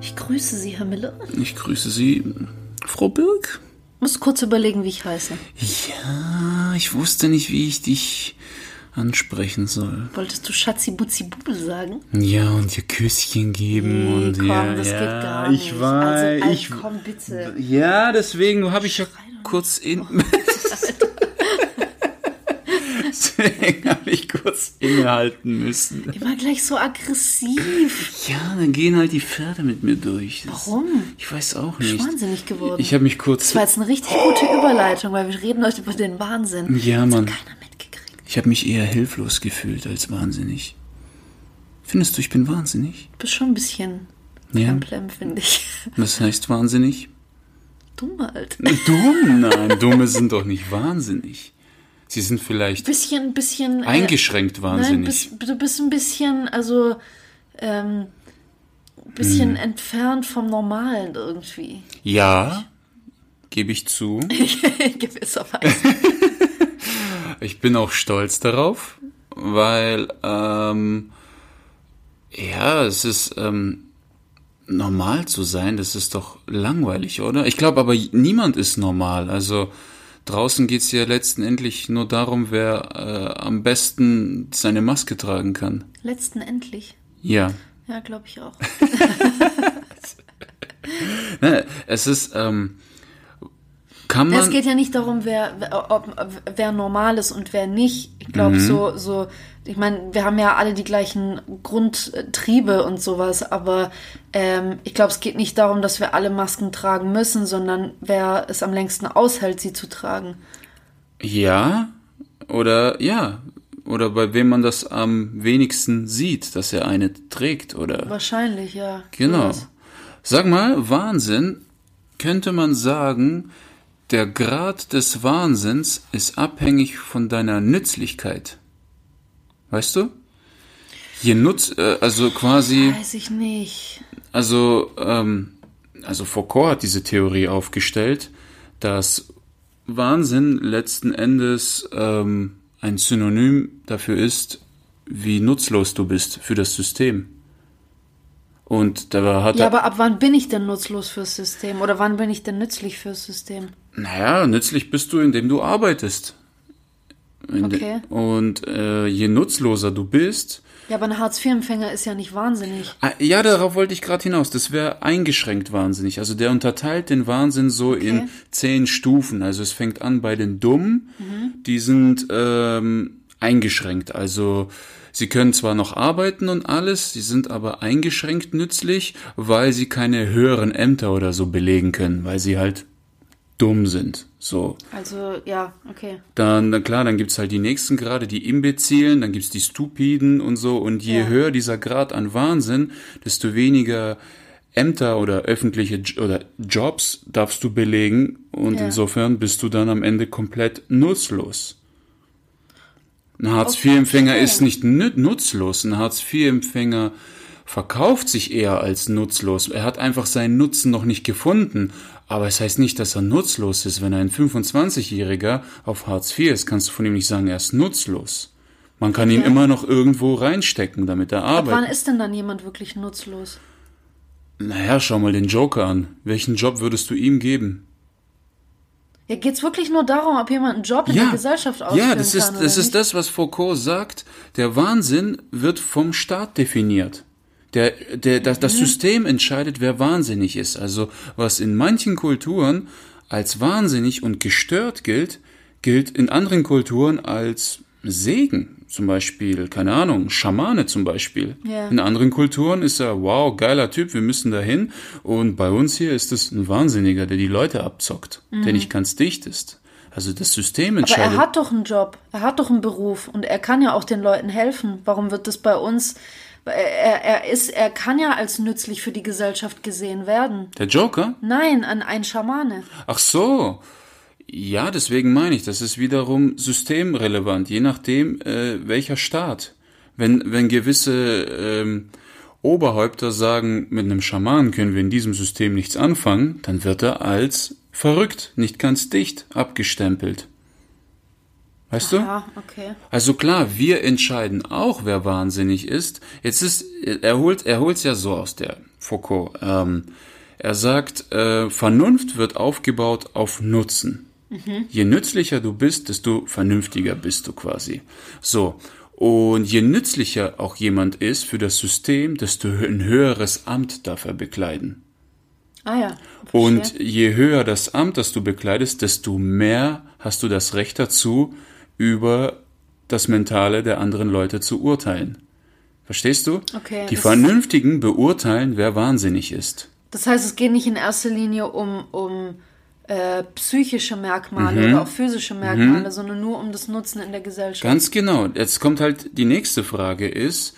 Ich grüße Sie, Herr Miller. Ich grüße Sie, Frau Birk. Muss kurz überlegen, wie ich heiße. Ja, ich wusste nicht, wie ich dich ansprechen soll. Wolltest du Schatzi Butzi Bubel sagen? Ja, und ihr Küsschen geben Nee, und komm, ja, das ja, geht gar nicht. ich weiß, Also, ich komm, bitte. Ja, deswegen habe ich ja kurz in Deswegen habe ich kurz innehalten müssen. Immer gleich so aggressiv. Ja, dann gehen halt die Pferde mit mir durch. Das, Warum? Ich weiß auch Ich nicht. bin wahnsinnig geworden. Ich habe mich kurz das war jetzt eine richtig gute Überleitung, weil wir reden heute über den Wahnsinn. Ja, Mann. hat keiner mitgekriegt. Ich habe mich eher hilflos gefühlt als wahnsinnig. Findest du, ich bin wahnsinnig? Du bist schon ein bisschen Ja. Plemplem, finde ich. Was heißt wahnsinnig? Dumm halt. Dumm? Nein, Dumme sind doch nicht wahnsinnig. Sie sind vielleicht Bisschen, bisschen. äh, eingeschränkt Nein, wahnsinnig. bist, du bist ein bisschen, also, ähm, bisschen Hm. entfernt vom Normalen irgendwie. ja, gebe ich zu. In gewisser Weise. Ich bin auch stolz darauf, weil, ähm, ja, es ist, ähm, normal zu sein, das ist doch langweilig, oder? Ich glaube aber, niemand ist normal. Also draußen geht's ja letztendlich nur darum, wer äh, am besten seine Maske tragen kann. Letzten endlich. Ja. Ja, glaube ich auch. Ne, es ist, ähm, kann man. Es geht ja nicht darum, wer, wer, ob, wer normal ist und wer nicht. Ich glaube, Mhm. so, so, ich meine, wir haben ja alle die gleichen Grundtriebe und sowas, aber ähm, ich glaube, es geht nicht darum, dass wir alle Masken tragen müssen, sondern wer es am längsten aushält, sie zu tragen. Ja, oder ja, oder bei wem man das am wenigsten sieht, dass er eine trägt, oder? Wahrscheinlich, ja. Genau. Sag mal, Wahnsinn, könnte man sagen, der Grad des Wahnsinns ist abhängig von deiner Nützlichkeit. Weißt du? Je nutz, äh, also quasi, Weiß ich nicht. also, ähm, also Foucault hat diese Theorie aufgestellt, dass Wahnsinn letzten Endes ähm, ein Synonym dafür ist, wie nutzlos du bist für das System. Und da hat Ja, er, aber ab wann bin ich denn nutzlos fürs System? Oder wann bin ich denn nützlich fürs System? naja, nützlich bist du, indem du arbeitest. Okay. Und äh, je nutzloser du bist, Ja, aber ein Hartz-IV-Empfänger ist ja nicht wahnsinnig. Ah, Ja, darauf wollte ich gerade hinaus. Das wäre eingeschränkt wahnsinnig. Also der unterteilt den Wahnsinn so in zehn Stufen. Also es fängt an bei den Dummen, die sind ähm, eingeschränkt. Also sie können zwar noch arbeiten und alles, sie sind aber eingeschränkt nützlich, weil sie keine höheren Ämter oder so belegen können, weil sie halt dumm sind. So. Also, ja, okay. Dann, dann klar, dann gibt's halt die nächsten Grade, die Imbezilen, dann gibt's die Stupiden und so. Und je Ja. höher dieser Grad an Wahnsinn, desto weniger Ämter oder öffentliche J oder Jobs darfst du belegen. Und Ja. insofern bist du dann am Ende komplett nutzlos. Ein Hartz-IV-Empfänger ist nicht nutzlos. Ein Hartz-IV-Empfänger verkauft sich eher als nutzlos. Er hat einfach seinen Nutzen noch nicht gefunden. Aber es heißt nicht, dass er nutzlos ist. Wenn ein 25-Jähriger auf Hartz IV ist, kannst du von ihm nicht sagen, er ist nutzlos. Man kann ihn Okay. immer noch irgendwo reinstecken, damit er Ab wann arbeitet. ist denn dann jemand wirklich nutzlos? Naja, schau mal den Joker an. Welchen Job würdest du ihm geben? Ja, geht's wirklich nur darum, ob jemand einen Job in der Gesellschaft ausführen ja, das ist, kann das ist nicht? das, was Foucault sagt. Der Wahnsinn wird vom Staat definiert. Der, der, das, Mhm. das System entscheidet, wer wahnsinnig ist. Also, was in manchen Kulturen als wahnsinnig und gestört gilt, gilt in anderen Kulturen als Segen. Zum Beispiel, keine Ahnung, Schamane zum Beispiel. Ja. In anderen Kulturen ist er, wow, geiler Typ, wir müssen dahin. Und bei uns hier ist es ein Wahnsinniger, der die Leute abzockt, Mhm. der nicht ganz dicht ist. Also das System Aber entscheidet. er hat doch einen Job, er hat doch einen Beruf und er kann ja auch den Leuten helfen. Warum wird das bei uns? Er, er ist, er kann ja als nützlich für die Gesellschaft gesehen werden. der Joker? Nein, an ein Schamane. Ach so. Ja, deswegen meine ich, das ist wiederum systemrelevant, je nachdem, äh, welcher Staat. Wenn, wenn gewisse ähm, Oberhäupter sagen, mit einem Schaman können wir in diesem System nichts anfangen, dann wird er als verrückt, nicht ganz dicht abgestempelt. Weißt du? Ja, okay. Also klar, wir entscheiden auch, wer wahnsinnig ist. Jetzt ist, er holt, er holt's ja so aus der Foucault. Ähm, er sagt, äh, Vernunft wird aufgebaut auf Nutzen. Je nützlicher du bist, desto vernünftiger bist du quasi. So. Und je nützlicher auch jemand ist für das System, desto ein höheres Amt darf er bekleiden. Ah ja. Und je höher das Amt, das du bekleidest, desto mehr hast du das Recht dazu, über das Mentale der anderen Leute zu urteilen. Verstehst du? Okay, Die Vernünftigen beurteilen, wer wahnsinnig ist. Das heißt, es geht nicht in erster Linie um, um äh, psychische Merkmale Mhm. oder auch physische Merkmale, sondern nur um das Nutzen in der Gesellschaft. Ganz genau. Jetzt kommt halt die nächste Frage ist,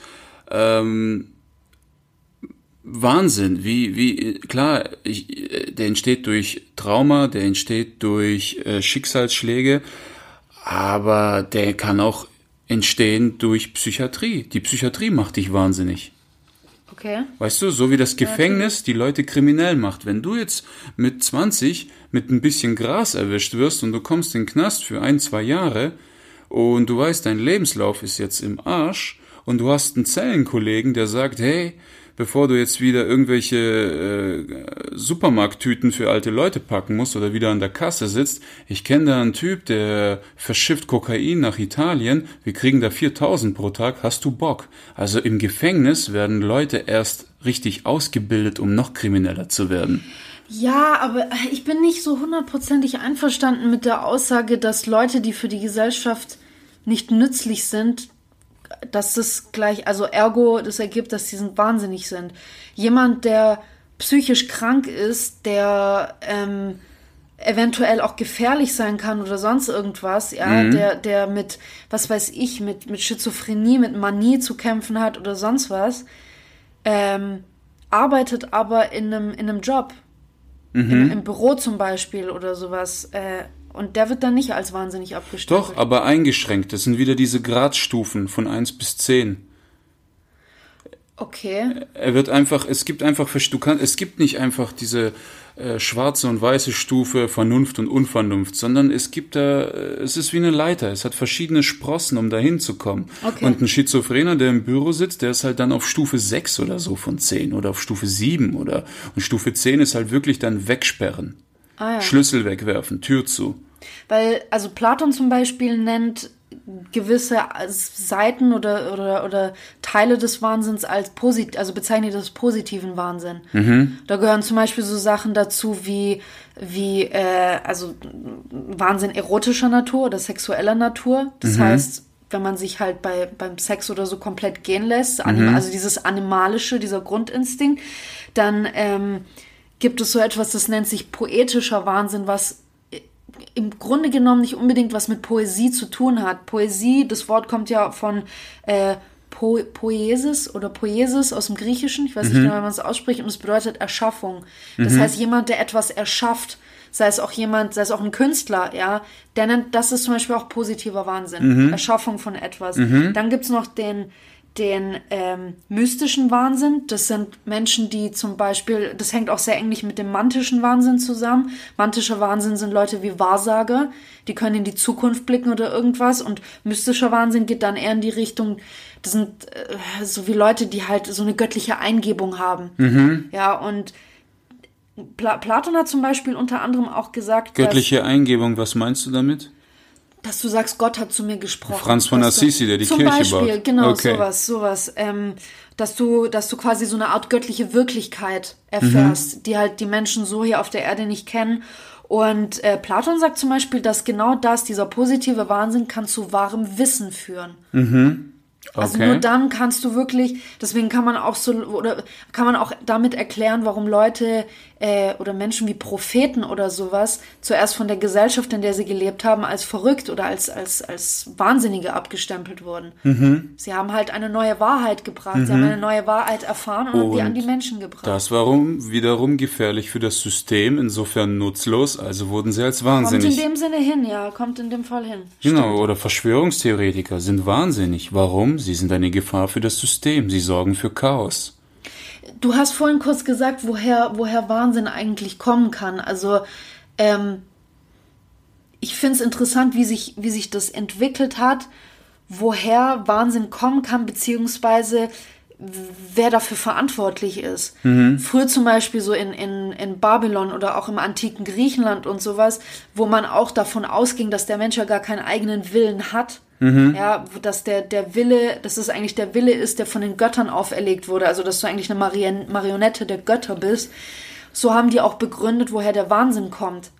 ähm, Wahnsinn, wie, wie, klar, ich, äh, der entsteht durch Trauma, der entsteht durch äh, Schicksalsschläge, aber der kann auch entstehen durch Psychiatrie. Die Psychiatrie macht dich wahnsinnig. okay. Weißt du, so wie das Gefängnis die Leute kriminell macht. Wenn du jetzt mit 20 mit ein bisschen Gras erwischt wirst und du kommst in den Knast für ein, zwei Jahre und du weißt, dein Lebenslauf ist jetzt im Arsch und du hast einen Zellenkollegen, der sagt, hey, bevor du jetzt wieder irgendwelche äh, Supermarkttüten für alte Leute packen musst oder wieder an der Kasse sitzt, ich kenne da einen Typ, der verschifft Kokain nach Italien, wir kriegen da 4000 pro Tag, hast du Bock? Also im Gefängnis werden Leute erst richtig ausgebildet, um noch krimineller zu werden. Ja, aber ich bin nicht so hundertprozentig einverstanden mit der Aussage, dass Leute, die für die Gesellschaft nicht nützlich sind, dass das gleich, also ergo, das ergibt, dass sie sind wahnsinnig sind. Jemand, der psychisch krank ist, der ähm, eventuell auch gefährlich sein kann oder sonst irgendwas, ja, der, der mit, was weiß ich, mit, mit Schizophrenie, mit Manie zu kämpfen hat oder sonst was, ähm, arbeitet aber in einem, in einem Job. Im, Im Büro zum Beispiel oder sowas. Äh, und der wird dann nicht als wahnsinnig abgestempelt. Doch, aber eingeschränkt. Das sind wieder diese Gradstufen von 1 bis 10. Okay. Er wird einfach, es gibt einfach, du kannst, es gibt nicht einfach diese äh, schwarze und weiße Stufe Vernunft und Unvernunft, sondern es gibt da, äh, es ist wie eine Leiter, es hat verschiedene Sprossen, um da hinzukommen. Okay. Und ein Schizophrener, der im Büro sitzt, der ist halt dann auf Stufe 6 oder so von 10 oder auf Stufe 7 oder, und Stufe 10 ist halt wirklich dann wegsperren. Ah, ja. Schlüssel wegwerfen, Tür zu. Weil, also Platon zum Beispiel nennt gewisse Seiten oder, oder, oder Teile des Wahnsinns als posit, also bezeichnet das positiven Wahnsinn. Da gehören zum Beispiel so Sachen dazu wie, wie äh, also Wahnsinn erotischer Natur oder sexueller Natur. Das heißt, wenn man sich halt bei, beim Sex oder so komplett gehen lässt, anim, also dieses Animalische, dieser Grundinstinkt, dann ähm, gibt es so etwas, das nennt sich poetischer Wahnsinn, was im Grunde genommen nicht unbedingt was mit Poesie zu tun hat. Poesie, das Wort kommt ja von äh, po Poiesis oder Poiesis aus dem Griechischen, ich weiß nicht genau, wie man es ausspricht, und es bedeutet Erschaffung. Das heißt, jemand, der etwas erschafft, sei es auch jemand, sei es auch ein Künstler, ja, der nennt, das ist zum Beispiel auch positiver Wahnsinn, Erschaffung von etwas. Dann gibt's noch den, den ähm, mystischen Wahnsinn. Das sind Menschen, die zum Beispiel, das hängt auch sehr eng mit dem mantischen Wahnsinn zusammen. Mantischer Wahnsinn sind Leute wie Wahrsager, die können in die Zukunft blicken oder irgendwas. Und mystischer Wahnsinn geht dann eher in die Richtung, das sind äh, so wie Leute, die halt so eine göttliche Eingebung haben. Ja, und Pla Platon hat zum Beispiel unter anderem auch gesagt, Göttliche Eingebung, was meinst du damit? Dass du sagst, Gott hat zu mir gesprochen. Franz von Assisi, der die zum Kirche Beispiel, baut. genau, Okay. sowas, sowas. Ähm, dass du, dass du quasi so eine Art göttliche Wirklichkeit erfährst, Mhm. die halt die Menschen so hier auf der Erde nicht kennen. Und äh, Platon sagt zum Beispiel, dass genau das, dieser positive Wahnsinn, kann zu wahrem Wissen führen. Also Okay. nur dann kannst du wirklich, deswegen kann man auch so, oder kann man auch damit erklären, warum Leute äh, oder Menschen wie Propheten oder sowas zuerst von der Gesellschaft, in der sie gelebt haben, als verrückt oder als, als, als Wahnsinnige abgestempelt wurden. Mhm. Sie haben halt eine neue Wahrheit gebracht, mhm. sie haben eine neue Wahrheit erfahren und, und die an die Menschen gebracht. Das war wiederum gefährlich für das System, insofern nutzlos, also wurden sie als wahnsinnig. Kommt in dem Sinne hin, ja, kommt in dem Fall hin. Genau, Stimmt. oder Verschwörungstheoretiker sind wahnsinnig. Warum? Sie sind eine Gefahr für das System, sie sorgen für Chaos. Du hast vorhin kurz gesagt, woher, woher Wahnsinn eigentlich kommen kann. Also, ähm, ich finde es interessant, wie sich, wie sich das entwickelt hat, woher Wahnsinn kommen kann, beziehungsweise wer dafür verantwortlich ist. Mhm. Früher zum Beispiel so in, in, in Babylon oder auch im antiken Griechenland und sowas, wo man auch davon ausging, dass der Mensch ja gar keinen eigenen Willen hat, Mhm. Ja, dass der, der Wille, dass es eigentlich der Wille ist, der von den Göttern auferlegt wurde, also dass du eigentlich eine Marion Marionette der Götter bist. So haben die auch begründet, woher der Wahnsinn kommt.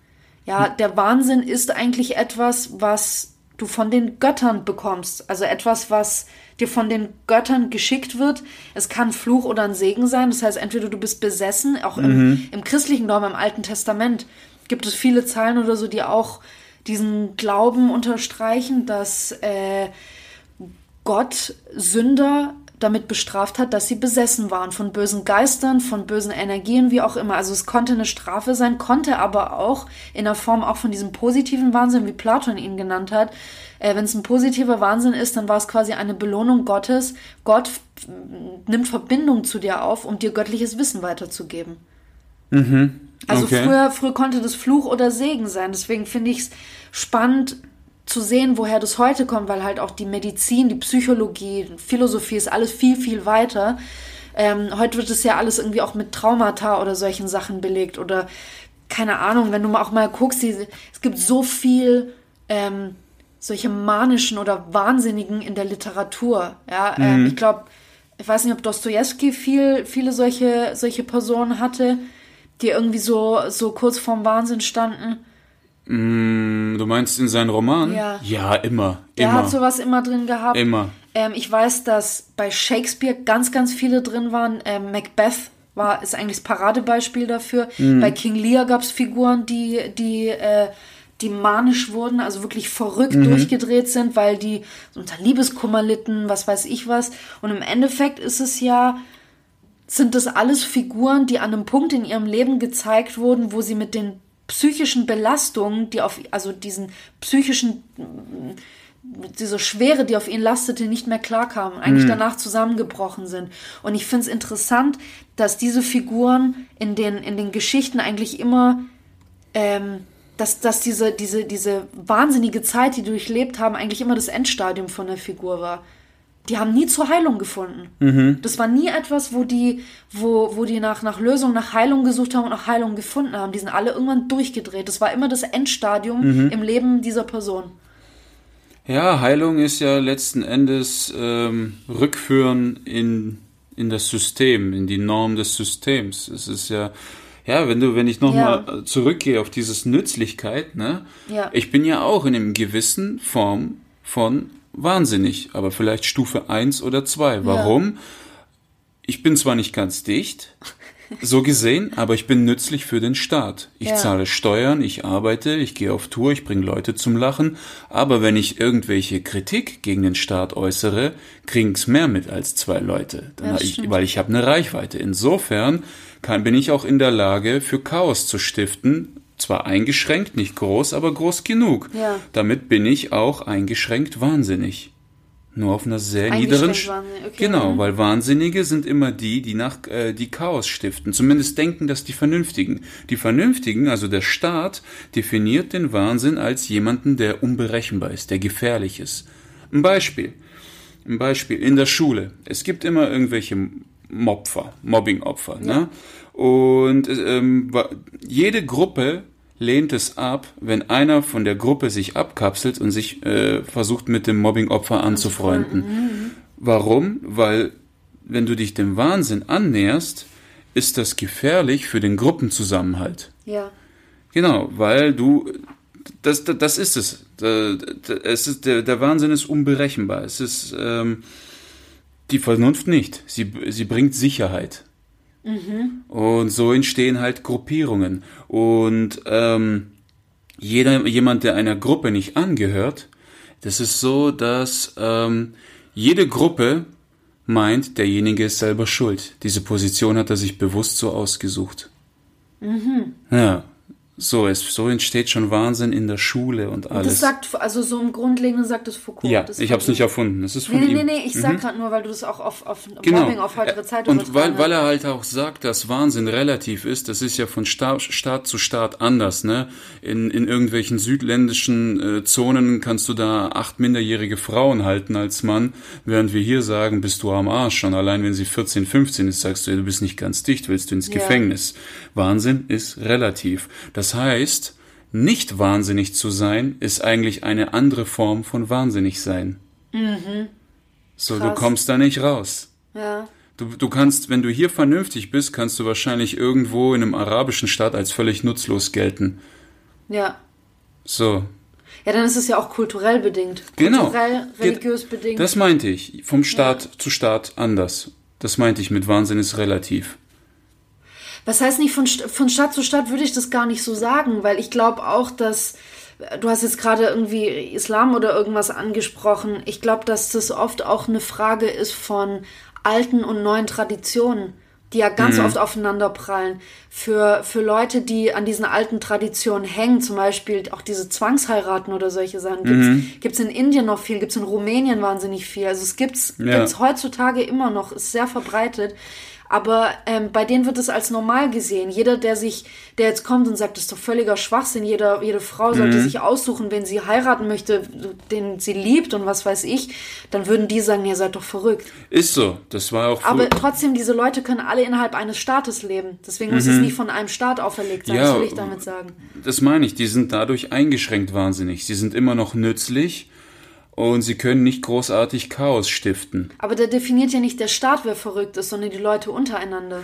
Ja, der Wahnsinn ist eigentlich etwas, was du von den Göttern bekommst. Also etwas, was dir von den Göttern geschickt wird. Es kann Fluch oder ein Segen sein. Das heißt, entweder du bist besessen, auch im, mhm. im christlichen Glauben, im Alten Testament gibt es viele Zeilen oder so, die auch diesen Glauben unterstreichen, dass äh, Gott Sünder damit bestraft hat, dass sie besessen waren von bösen Geistern, von bösen Energien, wie auch immer. Also es konnte eine Strafe sein, konnte aber auch in der Form auch von diesem positiven Wahnsinn, wie Platon ihn genannt hat. Äh, Wenn es ein positiver Wahnsinn ist, dann war es quasi eine Belohnung Gottes. Gott nimmt Verbindung zu dir auf, um dir göttliches Wissen weiterzugeben. Mhm. Also okay. früher, früher konnte das Fluch oder Segen sein. Deswegen finde ich es spannend zu sehen, woher das heute kommt, weil halt auch die Medizin, die Psychologie, Philosophie ist alles viel, viel weiter. Ähm, heute wird es ja alles irgendwie auch mit Traumata oder solchen Sachen belegt oder keine Ahnung, wenn du mal auch mal guckst, die, es gibt so viel ähm, solche manischen oder Wahnsinnigen in der Literatur. Ja, ähm, mhm. ich glaube, ich weiß nicht, ob Dostoevsky viel, viele solche, solche Personen hatte, die irgendwie so, so kurz vorm Wahnsinn standen. Mm, du meinst in seinen Roman? Ja. Ja, immer. Er immer. hat sowas immer drin gehabt. Immer. Ähm, ich weiß, dass bei Shakespeare ganz, ganz viele drin waren. Ähm, Macbeth war, ist eigentlich das Paradebeispiel dafür. Mhm. Bei King Lear gab es Figuren, die, die, äh, die manisch wurden, also wirklich verrückt mhm. durchgedreht sind, weil die unter Liebeskummer litten, was weiß ich was. Und im Endeffekt ist es ja, sind das alles Figuren, die an einem Punkt in ihrem Leben gezeigt wurden, wo sie mit den psychischen Belastungen, die auf, also diesen psychischen, diese Schwere, die auf ihn lastete, nicht mehr klarkamen, eigentlich mhm. danach zusammengebrochen sind. Und ich finde es interessant, dass diese Figuren in den, in den Geschichten eigentlich immer, ähm, dass, dass diese, diese, diese wahnsinnige Zeit, die durchlebt haben, eigentlich immer das Endstadium von der Figur war die haben nie zur Heilung gefunden. Mhm. Das war nie etwas, wo die, wo, wo die nach, nach Lösung, nach Heilung gesucht haben und nach Heilung gefunden haben. Die sind alle irgendwann durchgedreht. Das war immer das Endstadium mhm. im Leben dieser Person. Ja, Heilung ist ja letzten Endes ähm, Rückführen in, in das System, in die Norm des Systems. Es ist ja, ja, wenn du, wenn ich nochmal ja. zurückgehe auf dieses Nützlichkeit, ne? Ja. Ich bin ja auch in einem gewissen Form von wahnsinnig, aber vielleicht Stufe 1 oder 2. Warum? Ja. Ich bin zwar nicht ganz dicht, so gesehen, aber ich bin nützlich für den Staat. Ich ja. zahle Steuern, ich arbeite, ich gehe auf Tour, ich bringe Leute zum Lachen, aber wenn ich irgendwelche Kritik gegen den Staat äußere, kriegen es mehr mit als zwei Leute, ich, weil ich habe eine Reichweite. Insofern kann, bin ich auch in der Lage, für Chaos zu stiften, zwar eingeschränkt, nicht groß, aber groß genug. Ja. Damit bin ich auch eingeschränkt wahnsinnig. Nur auf einer sehr niederen. Okay. Genau, weil Wahnsinnige sind immer die, die nach äh, die Chaos stiften. Zumindest denken das die Vernünftigen. Die Vernünftigen, also der Staat, definiert den Wahnsinn als jemanden, der unberechenbar ist, der gefährlich ist. Ein Beispiel. Ein Beispiel in der Schule. Es gibt immer irgendwelche Mobfer, Mobbingopfer. Ja. Ne? Und ähm, jede Gruppe lehnt es ab, wenn einer von der Gruppe sich abkapselt und sich äh, versucht mit dem Mobbingopfer anzufreunden. Mhm. Warum? Weil wenn du dich dem Wahnsinn annäherst, ist das gefährlich für den Gruppenzusammenhalt. Ja. Genau, weil du das, das, das ist es. Es ist der, der Wahnsinn ist unberechenbar. Es ist ähm, die Vernunft nicht. Sie, sie bringt Sicherheit. Und so entstehen halt Gruppierungen. Und ähm, jeder, jemand, der einer Gruppe nicht angehört, das ist so, dass ähm, jede Gruppe meint, derjenige ist selber schuld. Diese Position hat er sich bewusst so ausgesucht. Mhm. Ja, so, es, so entsteht schon Wahnsinn in der Schule und alles. Das sagt, also so im Grundlegenden sagt es Foucault. ja, das ich habe es nicht erfunden. Das ist von Nee, nee, ihm. nee, nee, ich sag gerade nur, weil du das auch auf, auf Genau. Mobbing auf heutige Zeit und weil, weil er halt auch sagt, dass Wahnsinn relativ ist, das ist ja von Staat, Staat zu Staat anders. Ne? In, in irgendwelchen südländischen äh, Zonen kannst du da acht minderjährige Frauen halten als Mann, während wir hier sagen, bist du am Arsch. Schon allein wenn sie 14, 15 ist, sagst du, ja, du bist nicht ganz dicht, willst du ins Ja. Gefängnis. Wahnsinn ist relativ. Das heißt, nicht wahnsinnig zu sein, ist eigentlich eine andere Form von wahnsinnig sein. So, du Mhm. Krass. kommst da nicht raus. Ja. Du, du kannst, wenn du hier vernünftig bist, kannst du wahrscheinlich irgendwo in einem arabischen Staat als völlig nutzlos gelten. Ja. So. Ja, dann ist es ja auch kulturell bedingt. Genau. Kulturell, religiös bedingt. Das meinte ich. Vom Staat zu Staat anders. Das meinte ich mit Wahnsinn ist relativ. Was heißt nicht von, von Stadt zu Stadt würde ich das gar nicht so sagen, weil ich glaube auch, dass du hast jetzt gerade irgendwie Islam oder irgendwas angesprochen. Ich glaube, dass das oft auch eine Frage ist von alten und neuen Traditionen, die ja ganz oft aufeinander prallen. Für, für Leute, die an diesen alten Traditionen hängen, zum Beispiel auch diese Zwangsheiraten oder solche Sachen, gibt's gibt's in Indien noch viel, gibt's in Rumänien wahnsinnig viel. Also es gibt's, Ja. gibt's heutzutage immer noch, ist sehr verbreitet. Aber ähm, bei denen wird es als normal gesehen. Jeder, der sich, der jetzt kommt und sagt, das ist doch völliger Schwachsinn, jeder, jede Frau sollte sich aussuchen, wen sie heiraten möchte, den sie liebt und was weiß ich, dann würden die sagen, ihr seid doch verrückt. Ist so. Das war auch Aber trotzdem, diese Leute können alle innerhalb eines Staates leben. Deswegen muss es nicht von einem Staat auferlegt sein, Mhm. Ja, das will ich damit sagen. Das meine ich, die sind dadurch eingeschränkt wahnsinnig. Sie sind immer noch nützlich und sie können nicht großartig Chaos stiften. Aber der definiert ja nicht der Staat, wer verrückt ist, sondern die Leute untereinander.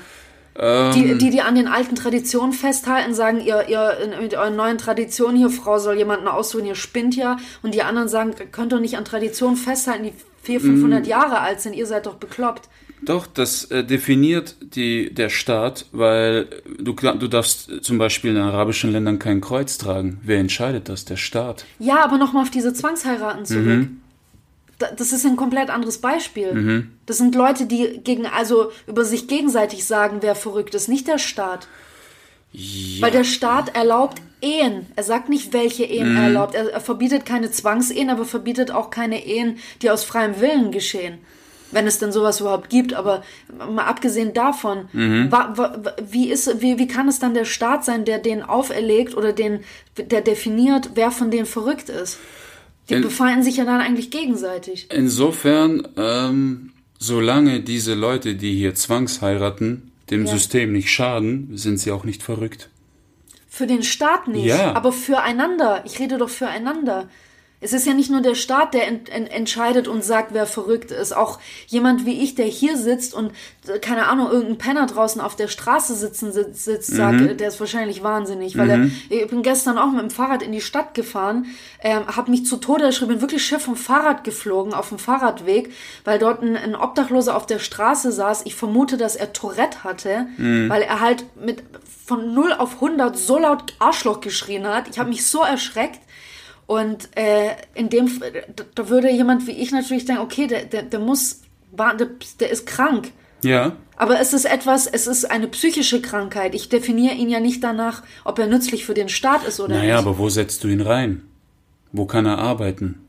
Ähm. Die, die, die an den alten Traditionen festhalten, sagen, ihr, ihr mit euren neuen Traditionen hier, Frau soll jemanden aussuchen, ihr spinnt ja. Und die anderen sagen, könnt doch nicht an Traditionen festhalten, die 400, Mm. 500 Jahre alt sind, ihr seid doch bekloppt. Doch, das äh, definiert die, der Staat, weil du, du darfst zum Beispiel in arabischen Ländern kein Kreuz tragen. Wer entscheidet das? Der Staat. Ja, aber nochmal auf diese Zwangsheiraten zurück. Mhm. Da- Das ist ein komplett anderes Beispiel. Das sind Leute, die gegen, also über sich gegenseitig sagen, wer verrückt ist, nicht der Staat. Weil der Staat erlaubt Ehen. Er sagt nicht, welche Ehen er erlaubt. Er, er verbietet keine Zwangsehen, aber verbietet auch keine Ehen, die aus freiem Willen geschehen. Wenn es denn sowas überhaupt gibt. Aber mal abgesehen davon, wa, wa, wa- wie, ist, wie, wie kann es dann der Staat sein, der den auferlegt oder den, der definiert, wer von denen verrückt ist? Die In- befeinden sich ja dann eigentlich gegenseitig. Insofern, ähm, solange diese Leute, die hier zwangsheiraten, dem Ja. System nicht schaden, sind sie auch nicht verrückt. Für den Staat nicht, Ja. aber füreinander. Ich rede doch füreinander. Es ist ja nicht nur der Staat, der ent, ent, entscheidet und sagt, wer verrückt ist. Auch jemand wie ich, der hier sitzt und, äh, keine Ahnung, irgendein Penner draußen auf der Straße sitzen sitzt, sitzt sagt, äh, der ist wahrscheinlich wahnsinnig. Weil er, ich bin gestern auch mit dem Fahrrad in die Stadt gefahren, ähm, habe mich zu Tode erschrieben, bin wirklich schiff vom Fahrrad geflogen, auf dem Fahrradweg, weil dort ein, ein Obdachloser auf der Straße saß. Ich vermute, dass er Tourette hatte, weil er halt mit von 0 auf 100 so laut Arschloch geschrien hat. Ich habe mich so erschreckt. Und äh, in dem, da, würde jemand wie ich natürlich denken, okay, der, der, der muss, der, der ist krank. Ja, Aber es ist etwas, es ist eine psychische Krankheit. Ich definiere ihn ja nicht danach, ob er nützlich für den Staat ist oder naja, nicht. aber wo setzt du ihn rein? Wo kann er arbeiten?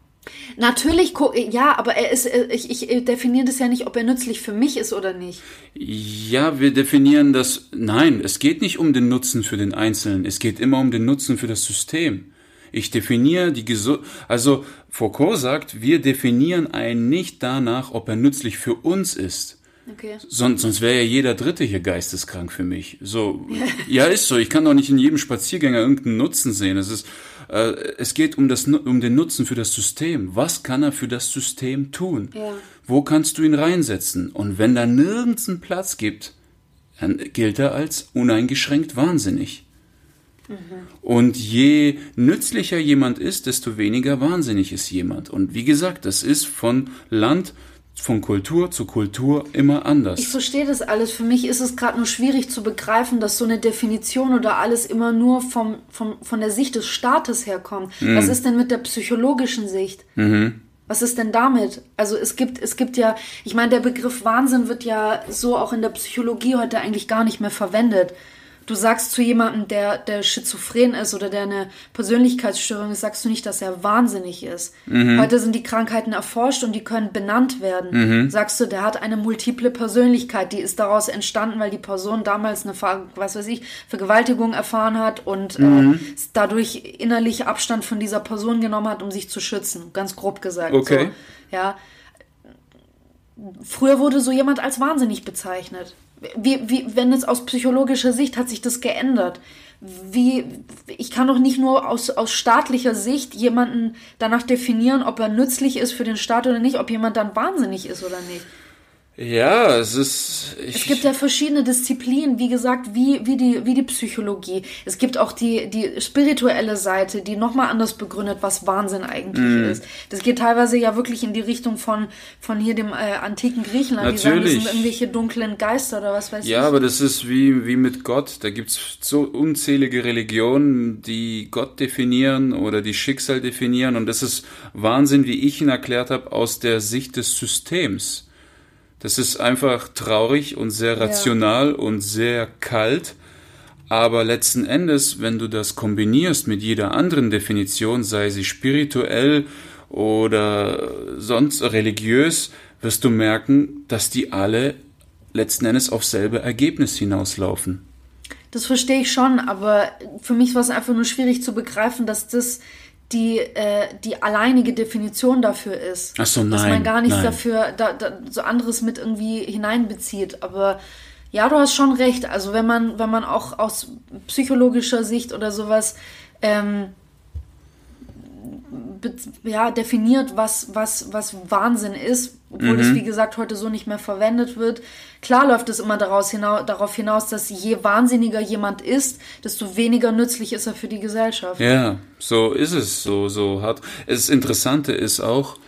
Natürlich, ja, aber er ist, äh, ich, ich definiere das ja nicht, ob er nützlich für mich ist oder nicht. Ja, wir definieren das. Nein, es geht nicht um den Nutzen für den Einzelnen. Es geht immer um den Nutzen für das System. Ich definiere die Gesu also Foucault sagt, wir definieren einen nicht danach, ob er nützlich für uns ist. Okay. Sonst, sonst wäre ja jeder Dritte hier geisteskrank für mich. So, ja, ist so. Ich kann doch nicht in jedem Spaziergänger irgendeinen Nutzen sehen. Es ist, äh, es geht um das, um den Nutzen für das System. Was kann er für das System tun? Ja. Wo kannst du ihn reinsetzen? Und wenn da nirgends einen Platz gibt, dann gilt er als uneingeschränkt wahnsinnig. Und je nützlicher jemand ist, desto weniger wahnsinnig ist jemand. Und wie gesagt, das ist von Land von Kultur zu Kultur immer anders. Ich verstehe das alles. Für mich ist es gerade nur schwierig zu begreifen, dass so eine Definition oder alles immer nur vom, vom, von der Sicht des Staates herkommt. Mhm. Was ist denn mit der psychologischen Sicht? Mhm. Was ist denn damit? Also es gibt, es gibt ja, ich meine, der Begriff Wahnsinn wird ja so auch in der Psychologie heute eigentlich gar nicht mehr verwendet. Du sagst zu jemandem, der, der schizophren ist oder der eine Persönlichkeitsstörung ist, sagst du nicht, dass er wahnsinnig ist. Mhm. Heute sind die Krankheiten erforscht und die können benannt werden. Mhm. Sagst du, der hat eine multiple Persönlichkeit, die ist daraus entstanden, weil die Person damals eine, was weiß ich, Vergewaltigung erfahren hat und äh, mhm. äh, dadurch innerlich Abstand von dieser Person genommen hat, um sich zu schützen. Ganz grob gesagt. Okay. So, ja. Früher wurde so jemand als wahnsinnig bezeichnet. Wie, wie, wenn es aus psychologischer Sicht hat sich das geändert. Wie, ich kann doch nicht nur aus, aus staatlicher Sicht jemanden danach definieren, ob er nützlich ist für den Staat oder nicht, ob jemand dann wahnsinnig ist oder nicht. Ja, es ist. es gibt ja verschiedene Disziplinen, wie gesagt, wie, wie, die, wie die Psychologie. Es gibt auch die, die spirituelle Seite, die nochmal anders begründet, was Wahnsinn eigentlich mm. ist. Das geht teilweise ja wirklich in die Richtung von, von hier dem äh, antiken Griechenland. Natürlich. Die sagen, das sind irgendwelche dunklen Geister oder was weiß ja, ich. Ja, aber das ist wie, wie mit Gott. Da gibt's so unzählige Religionen, die Gott definieren oder die Schicksal definieren. Und das ist Wahnsinn, wie ich ihn erklärt habe, aus der Sicht des Systems. Das ist einfach traurig und sehr rational ja. und sehr kalt. Aber letzten Endes, wenn du das kombinierst mit jeder anderen Definition, sei sie spirituell oder sonst religiös, wirst du merken, dass die alle letzten Endes auf selbe Ergebnis hinauslaufen. Das verstehe ich schon, aber für mich war es einfach nur schwierig zu begreifen, dass das die, äh, die alleinige Definition dafür ist. Ach so, nein. Dass man gar nichts nein. dafür, da, da, so anderes mit irgendwie hineinbezieht. Aber ja, du hast schon recht. Also wenn man, wenn man auch aus psychologischer Sicht oder sowas ähm, ja, definiert, was, was, was Wahnsinn ist, obwohl mhm. es wie gesagt heute so nicht mehr verwendet wird. Klar läuft es immer daraus hinaus, darauf hinaus, dass je wahnsinniger jemand ist, desto weniger nützlich ist er für die Gesellschaft. Ja, so ist es, so, so hat. Das Interessante ist auch,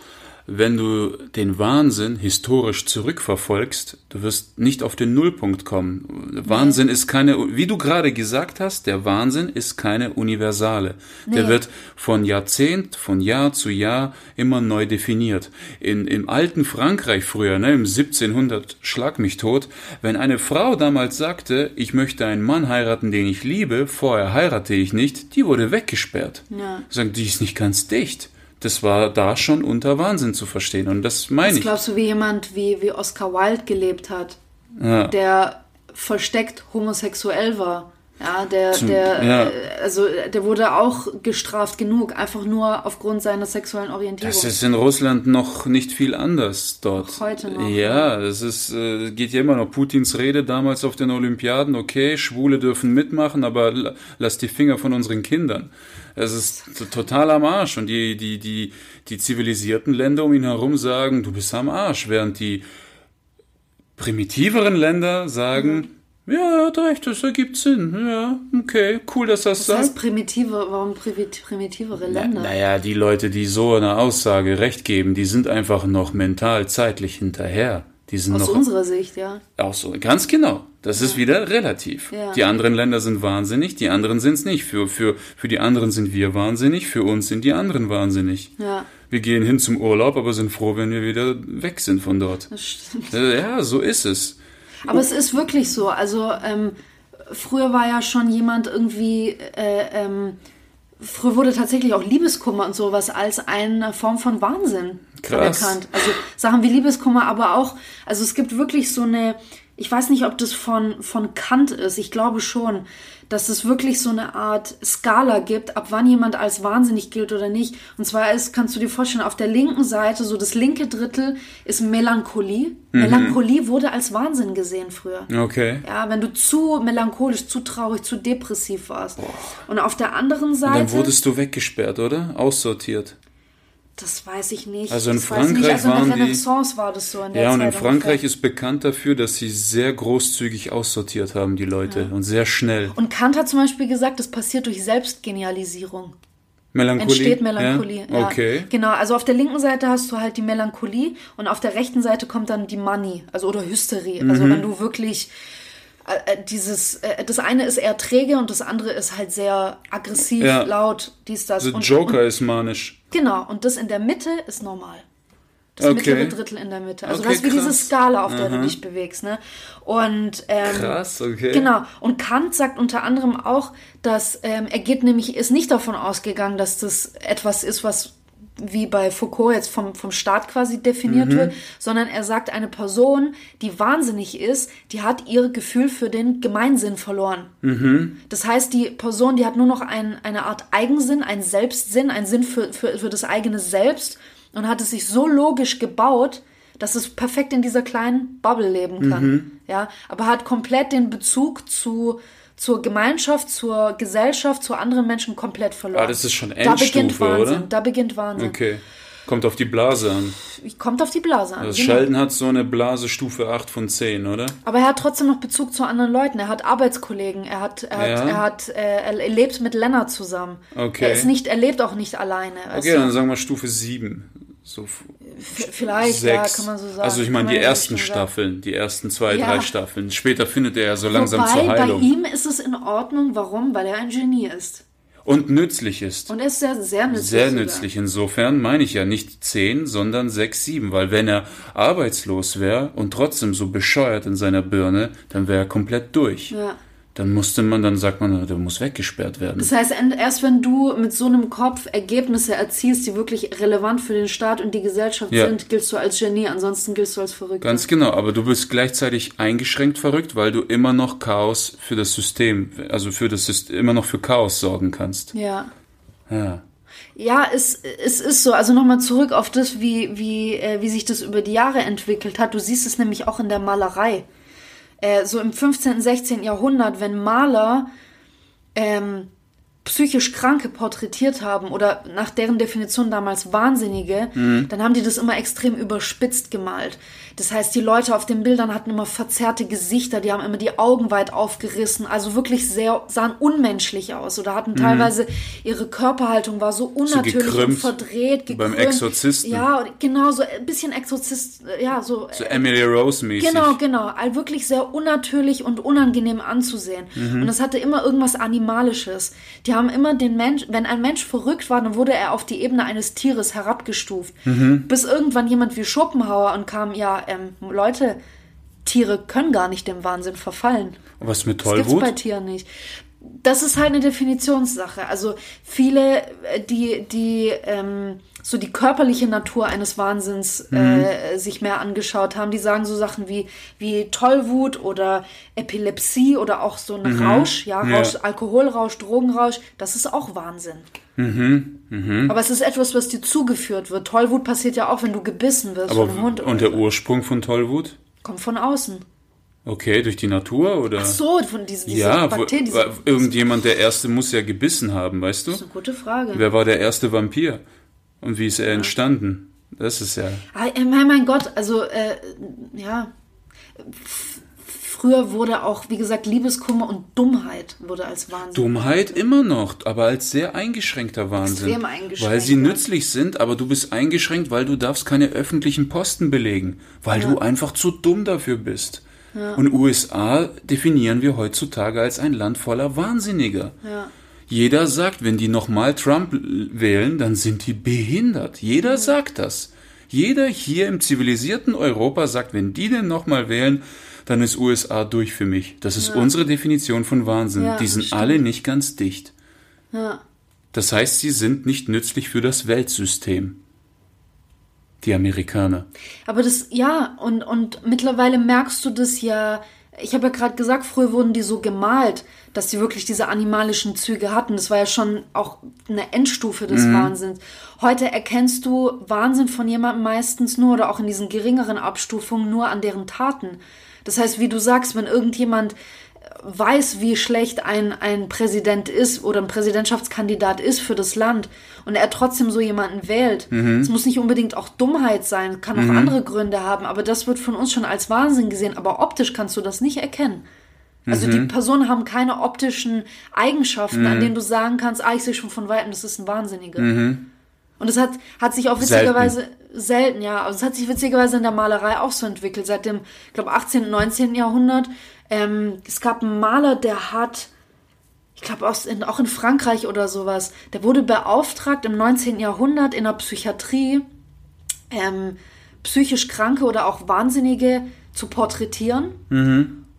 wenn du den Wahnsinn historisch zurückverfolgst, du wirst nicht auf den Nullpunkt kommen. Nee. Wahnsinn ist keine, wie du gerade gesagt hast, der Wahnsinn ist keine Universale. Nee. Der wird von Jahrzehnt, von Jahr zu Jahr immer neu definiert. In, Im alten Frankreich früher, ne, im 1700 schlag mich tot, wenn eine Frau damals sagte, ich möchte einen Mann heiraten, den ich liebe, vorher heirate ich nicht, die wurde weggesperrt. Ja. Sagen, die ist nicht ganz dicht das war da schon unter Wahnsinn zu verstehen. Und das meine ich. Ich glaube, so wie jemand wie, wie Oscar Wilde gelebt hat, ja. der versteckt homosexuell war. Ja, der, Zum, der, ja. Also der wurde auch gestraft genug, einfach nur aufgrund seiner sexuellen Orientierung. Das ist in Russland noch nicht viel anders dort. Heute noch. Ja, es ist, äh, geht ja immer noch Putins Rede damals auf den Olympiaden, okay, Schwule dürfen mitmachen, aber lass die Finger von unseren Kindern. Es ist total am Arsch und die, die, die, die zivilisierten Länder um ihn herum sagen, du bist am Arsch, während die primitiveren Länder sagen, mhm ja, er hat recht, das ergibt Sinn. Ja, okay, cool, dass das, das sagt. heißt primitive, warum primitivere Länder? Naja, na die Leute, die so eine Aussage recht geben, die sind einfach noch mental, zeitlich hinterher. Die sind aus noch, unserer Sicht, ja. Auch so, ganz genau. Das ja. ist wieder relativ. Ja. Die anderen Länder sind wahnsinnig, die anderen sind es nicht. Für, für, für die anderen sind wir wahnsinnig, für uns sind die anderen wahnsinnig. Ja. Wir gehen hin zum Urlaub, aber sind froh, wenn wir wieder weg sind von dort. Das stimmt. Ja, so ist es. Aber es ist wirklich so. Also ähm, früher war ja schon jemand irgendwie, äh, ähm, früher wurde tatsächlich auch Liebeskummer und sowas als eine Form von Wahnsinn Krass. anerkannt. Also Sachen wie Liebeskummer, aber auch, also es gibt wirklich so eine, ich weiß nicht, ob das von, von Kant ist, ich glaube schon, dass es wirklich so eine Art Skala gibt, ab wann jemand als wahnsinnig gilt oder nicht. Und zwar ist, kannst du dir vorstellen, auf der linken Seite, so das linke Drittel, ist Melancholie. Mhm. Melancholie wurde als Wahnsinn gesehen früher. Okay. Ja, wenn du zu melancholisch, zu traurig, zu depressiv warst. Boah. Und auf der anderen Seite. Und dann wurdest du weggesperrt, oder? Aussortiert. Das weiß ich nicht. Also in das Frankreich also waren in der Renaissance die, war das so. In der ja, Zeit und in Frankreich ungefähr. ist bekannt dafür, dass sie sehr großzügig aussortiert haben, die Leute, ja. und sehr schnell. Und Kant hat zum Beispiel gesagt, das passiert durch Selbstgenialisierung. Melancholie? Entsteht Melancholie. Ja? Ja. Okay. Genau, also auf der linken Seite hast du halt die Melancholie und auf der rechten Seite kommt dann die Manie, also oder Hysterie. Also Mhm. wenn du wirklich äh, äh, dieses, äh, das eine ist eher träge und das andere ist halt sehr aggressiv, Ja. laut, dies, das. Also und, Joker und, ist manisch. Genau, und das in der Mitte ist normal. Das Okay. mittlere Drittel in der Mitte. Also Okay, du hast wie diese krass. Skala, auf der du dich bewegst. Ne? Und ähm, Krass, okay. Genau. Und Kant sagt unter anderem auch, dass ähm, er geht nämlich, ist nicht davon ausgegangen, dass das etwas ist, was wie bei Foucault jetzt vom, vom Staat quasi definiert wird, sondern er sagt, eine Person, die wahnsinnig ist, die hat ihr Gefühl für den Gemeinsinn verloren. Das heißt, die Person, die hat nur noch ein, eine Art Eigensinn, einen Selbstsinn, einen Sinn für, für, für das eigene Selbst und hat es sich so logisch gebaut, dass es perfekt in dieser kleinen Bubble leben kann. Ja, aber hat komplett den Bezug zu zur Gemeinschaft, zur Gesellschaft, zu anderen Menschen komplett verloren. Ah, das ist schon Da beginnt Endstufe, Wahnsinn. oder? Da beginnt Wahnsinn. Okay. Kommt auf die Blase an. Kommt auf die Blase an. Also genau. Sheldon hat so eine Blase Stufe 8 von 10, oder? Aber er hat trotzdem noch Bezug zu anderen Leuten. Er hat Arbeitskollegen. Er hat, er hat, Ja. er hat, äh, er lebt mit Lennart zusammen. Okay. Er ist nicht, er lebt auch nicht alleine. Okay, du? dann sagen wir Stufe 7. So Vielleicht, sechs. ja, kann man so sagen. Also ich meine die ersten sagen. Staffeln, die ersten zwei, Ja. drei Staffeln. Später findet er ja so langsam Wobei, zur bei Heilung. ihm ist es in Ordnung. Warum? Weil er ein Genie ist. Und nützlich ist. Und er ist sehr, sehr nützlich. Sehr sogar. nützlich. Insofern meine ich ja nicht 10, sondern 6, 7. Weil wenn er arbeitslos wäre und trotzdem so bescheuert in seiner Birne, dann wäre er komplett durch. Ja. Dann musste man, dann sagt man, der muss weggesperrt werden. Das heißt, erst wenn du mit so einem Kopf Ergebnisse erzielst, die wirklich relevant für den Staat und die Gesellschaft Ja. sind, giltst du als Genie, ansonsten giltst du als verrückt. Ganz genau, aber du bist gleichzeitig eingeschränkt verrückt, weil du immer noch Chaos für das System, also für das System, immer noch für Chaos sorgen kannst. Ja. Ja. Ja, es, es ist so. Also nochmal zurück auf das, wie, wie, äh, wie sich das über die Jahre entwickelt hat. Du siehst es nämlich auch in der Malerei. Äh, so im 15., 16. Jahrhundert, wenn Maler ähm, psychisch Kranke porträtiert haben oder nach deren Definition damals Wahnsinnige, dann haben die das immer extrem überspitzt gemalt. Das heißt, die Leute auf den Bildern hatten immer verzerrte Gesichter, die haben immer die Augen weit aufgerissen, also wirklich sehr, sahen unmenschlich aus oder hatten teilweise, ihre Körperhaltung war so unnatürlich und gekrümmt, verdreht, wie beim gekrümmt. Exorzisten. Ja, genau, so ein bisschen Exorzist, ja, so. So Emily Rose mäßig. Genau, genau. All wirklich sehr unnatürlich und unangenehm anzusehen. Mhm. Und es hatte immer irgendwas Animalisches. Die haben immer den Mensch, wenn ein Mensch verrückt war, dann wurde er auf die Ebene eines Tieres herabgestuft. Mhm. Bis irgendwann jemand wie Schopenhauer und kam, ja, ähm, Leute, Tiere können gar nicht dem Wahnsinn verfallen. Was mit Das gibt's bei Tollwut? Tieren nicht. Das ist halt eine Definitionssache. Also viele, äh, die, die ähm, so die körperliche Natur eines Wahnsinns Mhm. äh, sich mehr angeschaut haben, die sagen so Sachen wie, wie Tollwut oder Epilepsie oder auch so ein Rausch, ja, Mhm. Ja. Rausch, Alkoholrausch, Drogenrausch, das ist auch Wahnsinn. Mhm. Aber es ist etwas, was dir zugeführt wird. Tollwut passiert ja auch, wenn du gebissen wirst Aber von einem Hund. und der Ursprung von Tollwut? kommt von außen. Okay, durch die Natur oder? So, von diesen diese ja, Bakterien. Diese, irgendjemand, der erste muss ja gebissen haben, weißt du? das ist eine gute Frage. Wer war der erste Vampir? Und wie ist er entstanden? Das ist ja. Ah, äh, mein, mein Gott, also äh, ja. Früher wurde auch, wie gesagt, Liebeskummer und Dummheit wurde als Wahnsinn. Dummheit immer noch, aber als sehr eingeschränkter Wahnsinn. Extrem eingeschränkt, Weil sie ja. nützlich sind, aber du bist eingeschränkt, weil du darfst keine öffentlichen Posten belegen, weil du einfach zu dumm dafür bist. Und USA definieren wir heutzutage als ein Land voller Wahnsinniger. Ja. Jeder sagt, wenn die nochmal Trump wählen, dann sind die behindert. Jeder sagt das. Jeder hier im zivilisierten Europa sagt, wenn die denn nochmal wählen, dann ist USA durch für mich. Das ist unsere Definition von Wahnsinn. Ja, die sind stimmt. alle nicht ganz dicht. Ja. Das heißt, sie sind nicht nützlich für das Weltsystem. Die Amerikaner. Aber das, ja, und, und mittlerweile merkst du das ja. Ich habe ja gerade gesagt, früher wurden die so gemalt, dass sie wirklich diese animalischen Züge hatten. Das war ja schon auch eine Endstufe des Wahnsinns. Heute erkennst du Wahnsinn von jemandem meistens nur oder auch in diesen geringeren Abstufungen nur an deren Taten. Das heißt, wie du sagst, wenn irgendjemand weiß, wie schlecht ein, ein Präsident ist oder ein Präsidentschaftskandidat ist für das Land und er trotzdem so jemanden wählt. Es muss nicht unbedingt auch Dummheit sein, kann auch andere Gründe haben, aber das wird von uns schon als Wahnsinn gesehen. Aber optisch kannst du das nicht erkennen. Also die Personen haben keine optischen Eigenschaften, an denen du sagen kannst, ah, ich sehe schon von weitem, das ist ein Wahnsinniger. Und es hat, hat sich auch witzigerweise selten, ja, also es hat sich witzigerweise in der Malerei auch so entwickelt, seit dem, ich glaube, 18. und 19. Jahrhundert. Ähm, es gab einen Maler, der hat, ich glaube auch in, Frankreich oder sowas, der wurde beauftragt im 19. Jahrhundert in der Psychiatrie, ähm, psychisch Kranke oder auch Wahnsinnige zu porträtieren,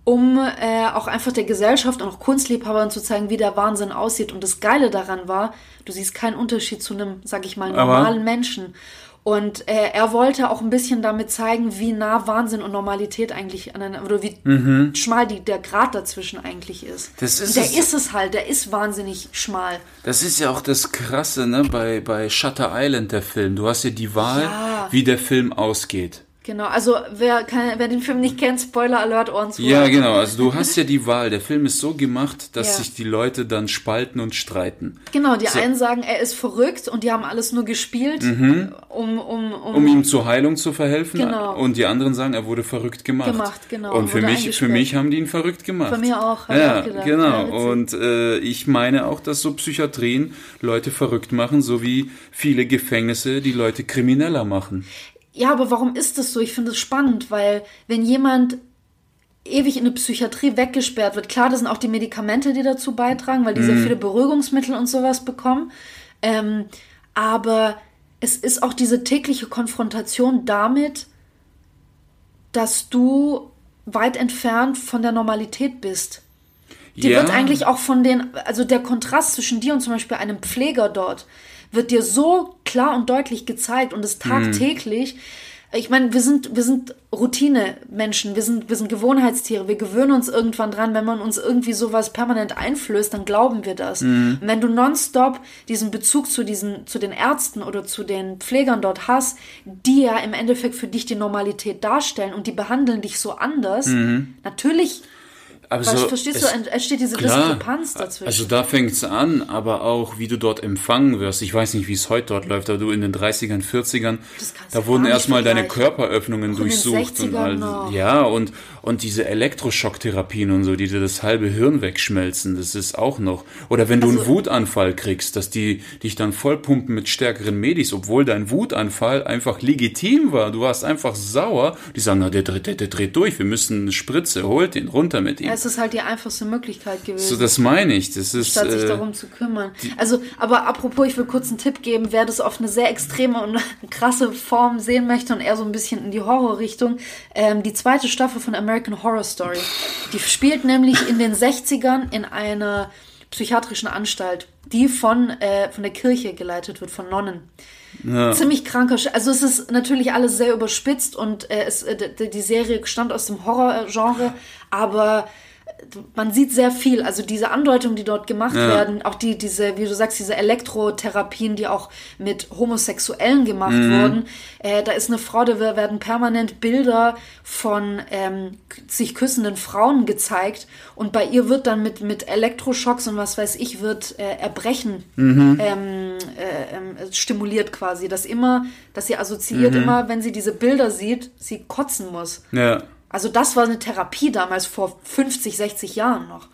um äh, auch einfach der Gesellschaft und auch Kunstliebhabern zu zeigen, wie der Wahnsinn aussieht. Und das Geile daran war, du siehst keinen Unterschied zu einem, sag ich mal, Aber- normalen Menschen. Und äh, er wollte auch ein bisschen damit zeigen, wie nah Wahnsinn und Normalität eigentlich aneinander, oder wie schmal die, der Grad dazwischen eigentlich ist. Das ist der es. ist es halt, der ist wahnsinnig schmal. Das ist ja auch das Krasse, ne, bei, bei Shutter Island, der Film. Du hast ja die Wahl, Ja. wie der Film ausgeht. Genau, also wer, kann, wer den Film nicht kennt, Spoiler Alert, Ohren zu. Ja, genau. Also du hast ja die Wahl. Der Film ist so gemacht, dass Ja. sich die Leute dann spalten und streiten. Genau, die So. einen sagen, er ist verrückt und die haben alles nur gespielt, um, um, um, Um ihm zur Heilung zu verhelfen. Genau. Und die anderen sagen, er wurde verrückt gemacht. Gemacht, genau. Und für mich, für mich haben die ihn verrückt gemacht. Bei mir auch, Ja, auch genau. Ja, und äh, ich meine auch, dass so Psychiatrien Leute verrückt machen, so wie viele Gefängnisse die Leute krimineller machen. Ja, aber warum ist das so? Ich finde es spannend, weil wenn jemand ewig in eine Psychiatrie weggesperrt wird, klar, das sind auch die Medikamente, die dazu beitragen, weil die sehr viele Beruhigungsmittel und sowas bekommen. Ähm, aber es ist auch diese tägliche Konfrontation damit, dass du weit entfernt von der Normalität bist. Dir Ja. wird eigentlich auch von den, also der Kontrast zwischen dir und zum Beispiel einem Pfleger dort, wird dir so klar und deutlich gezeigt und es tagtäglich. Ich meine, wir sind, wir sind Routine-Menschen, wir sind, wir sind Gewohnheitstiere, wir gewöhnen uns irgendwann dran, wenn man uns irgendwie sowas permanent einflößt, dann glauben wir das. Und wenn du nonstop diesen Bezug zu diesen, zu den Ärzten oder zu den Pflegern dort hast, die ja im Endeffekt für dich die Normalität darstellen und die behandeln dich so anders, natürlich Aber so, verstehst Also es- du, entsteht diese Klar, Diskrepanz dazwischen. Also da fängt's an, aber auch wie du dort empfangen wirst. Ich weiß nicht, wie es heute dort läuft, aber du in den 30ern, 40ern, Das kannst du da wurden erstmal deine. Körperöffnungen Auch durchsucht und 60ern all, noch. ja und und diese Elektroschocktherapien und so, die dir das halbe Hirn wegschmelzen, das ist auch noch. Oder wenn du Also einen Wutanfall kriegst, dass die dich dann vollpumpen mit stärkeren Medis, obwohl dein Wutanfall einfach legitim war. Du warst einfach sauer. Die sagen, na, der, dreht- der, der dreht durch, wir müssen eine Spritze, holt den runter mit ihm. Es ist halt die einfachste Möglichkeit gewesen. So, das meine ich. Das ist. statt sich äh, darum zu kümmern. Also, aber apropos, ich will kurz einen Tipp geben, wer das auf eine sehr extreme und krasse Form sehen möchte und eher so ein bisschen in die Horrorrichtung, ähm, die zweite Staffel von American Horror Story. Die spielt nämlich in den 60ern in einer psychiatrischen Anstalt, die von, äh, von der Kirche geleitet wird, von Nonnen. Ziemlich kranker, Sch also es ist natürlich alles sehr überspitzt und äh, es, äh, die Serie stammt aus dem Horrorgenre, aber man sieht sehr viel, also diese Andeutungen, die dort gemacht werden, auch die, diese, wie du sagst, diese Elektrotherapien, die auch mit Homosexuellen gemacht wurden. Äh, da ist eine Frau, da wer- werden permanent Bilder von ähm, sich küssenden Frauen gezeigt und bei ihr wird dann mit, mit Elektroschocks und was weiß ich, wird äh, Erbrechen ähm, äh, ähm, stimuliert quasi, dass immer, dass sie assoziiert immer, wenn sie diese Bilder sieht, sie kotzen muss. Ja. Also das war eine Therapie damals vor 50, 60 Jahren noch.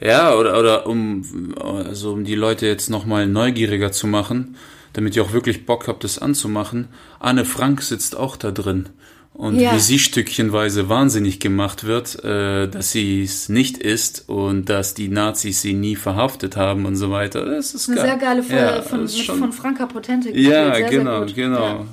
Ja, oder, oder um, also um die Leute jetzt nochmal neugieriger zu machen, damit ihr auch wirklich Bock habt, das anzumachen. Anne Frank sitzt auch da drin. Und Ja. wie sie stückchenweise wahnsinnig gemacht wird, äh, dass sie es nicht ist und dass die Nazis sie nie verhaftet haben und so weiter. Das ist Eine geil. sehr geile Folge Ja, von, mit, schon- von Franka Potente. Ja, sehr, genau, sehr genau. Ja.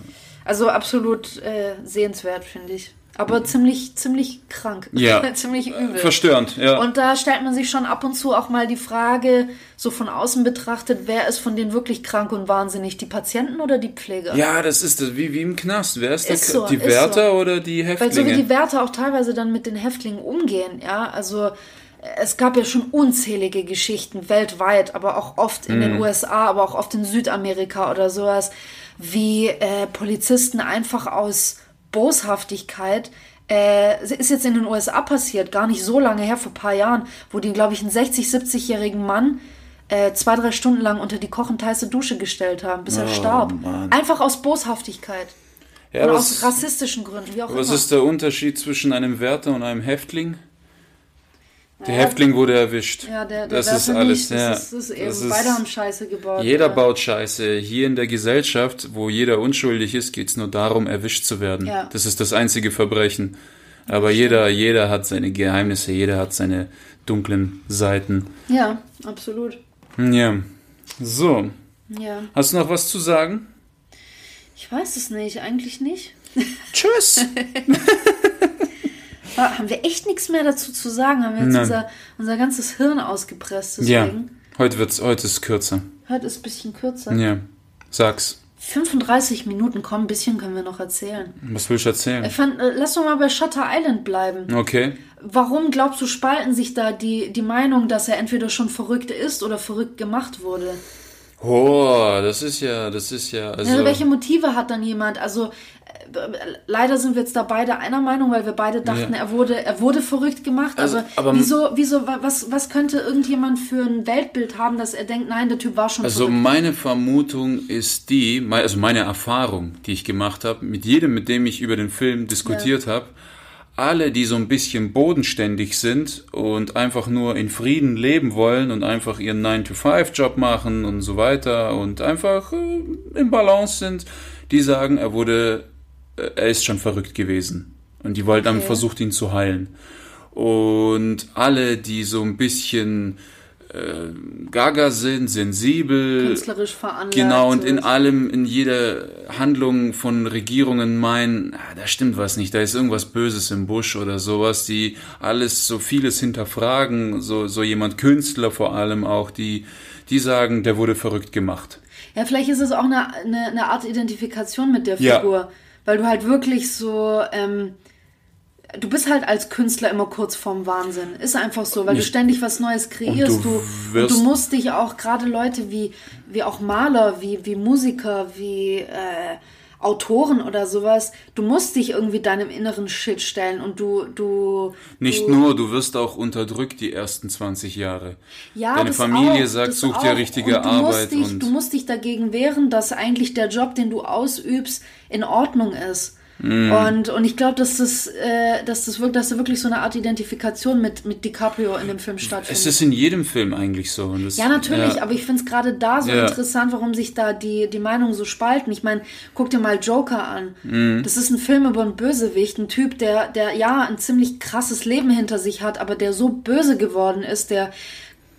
Also absolut äh, sehenswert, finde ich. Aber ziemlich, ziemlich krank. Ja. ziemlich übel. Verstörend, ja. Und da stellt man sich schon ab und zu auch mal die Frage, so von außen betrachtet, wer ist von denen wirklich krank und wahnsinnig? Die Patienten oder die Pfleger? ja, das ist das, wie, wie im Knast. Wer ist, Ist der, so, die ist Wärter so. oder die Weil Häftlinge? so wie die Wärter auch teilweise dann mit den Häftlingen umgehen, ja, also es gab ja schon unzählige Geschichten weltweit, aber auch oft in Mhm. den USA, aber auch oft in Südamerika oder sowas, wie äh, Polizisten einfach aus Boshaftigkeit äh, ist jetzt in den USA passiert, gar nicht so lange her, vor ein paar Jahren, wo die, glaube ich, einen 60-, 70-jährigen Mann äh, zwei, drei Stunden lang unter die kochend heiße Dusche gestellt haben, bis er starb. Oh, Mann. Einfach aus Boshaftigkeit. ja, was, aus rassistischen Gründen, wie auch was immer. ist der Unterschied zwischen einem Wärter und einem Häftling? Der Häftling wurde erwischt. Ja, der, der das ist alles. nicht. Das ist, das ist Das ist- beide haben Scheiße gebaut. Jeder ja. baut Scheiße. Hier in der Gesellschaft, wo jeder unschuldig ist, geht's nur darum, erwischt zu werden. Ja. Das ist das einzige Verbrechen. Aber jeder, jeder hat seine Geheimnisse, jeder hat seine dunklen Seiten. Ja, absolut. Ja. So. Ja. Hast du noch was zu sagen? Ich weiß es nicht, eigentlich nicht. Tschüss. Ah, Haben wir echt nichts mehr dazu zu sagen? Haben wir jetzt unser, unser ganzes Hirn ausgepresst, ja. deswegen. Heute wird's, heute ist kürzer. Heute ist ein bisschen kürzer. Ja. Sag's. 35 Minuten, komm, ein bisschen können wir noch erzählen. Was willst du erzählen? Ich fand, äh, lass doch mal bei Shutter Island bleiben. Okay. Warum glaubst du, spalten sich da die, die Meinung, dass er entweder schon verrückt ist oder verrückt gemacht wurde? Oh, das ist ja, das ist ja, also. Also, welche Motive hat dann jemand? Also äh, leider sind wir jetzt da beide einer Meinung, weil wir beide dachten, Ja. er wurde, er wurde verrückt gemacht. Also, aber, aber- wieso, wieso, wa- was, was könnte irgendjemand für ein Weltbild haben, dass er denkt, nein, der Typ war schon Also verrückt? meine Vermutung ist die, also meine Erfahrung, die ich gemacht habe, mit jedem, mit dem ich über den Film diskutiert habe, alle, die so ein bisschen bodenständig sind und einfach nur in Frieden leben wollen und einfach ihren 9-to-5-Job machen und so weiter und einfach äh, im Balance sind, die sagen, er wurde, äh, er ist schon verrückt gewesen. Und die wollten Okay. versucht, ihn zu heilen. Und alle, die so ein bisschen gaga sind, sensibel, Künstlerisch veranlagt. Genau, und in allem, in jeder Handlung von Regierungen meinen, ah, da stimmt was nicht, da ist irgendwas Böses im Busch oder sowas, die alles so vieles hinterfragen, so, so jemand Künstler vor allem auch, die, die sagen, der wurde verrückt gemacht. Ja, vielleicht ist es auch eine, eine, eine Art Identifikation mit der Ja. Figur. Weil du halt wirklich so, ähm, du bist halt als Künstler immer kurz vorm Wahnsinn. Ist einfach so, weil du Ich- ständig was Neues kreierst. Und du du, du musst dich auch, gerade Leute wie, wie auch Maler, wie, wie Musiker, wie äh, Autoren oder sowas, du musst dich irgendwie deinem inneren Shit stellen und du, du. Nicht du, nur, du wirst auch unterdrückt die ersten 20 Jahre. Ja, Deine Familie auch, sagt, such dir richtige und du Arbeit dich, und- du musst dich dagegen wehren, dass eigentlich der Job, den du ausübst, in Ordnung ist. Mm. Und, und ich glaube, dass das, äh, dass das wirklich, dass da wirklich so eine Art Identifikation mit, mit DiCaprio in dem Film stattfindet. Es ist in jedem Film eigentlich so. Das, ja, natürlich, ja. aber ich finde es gerade da so Ja. interessant, warum sich da die, die Meinungen so spalten. Ich meine, guck dir mal Joker an. Mhm. Das ist ein Film über einen Bösewicht, ein Typ, der, der ja ein ziemlich krasses Leben hinter sich hat, aber der so böse geworden ist, der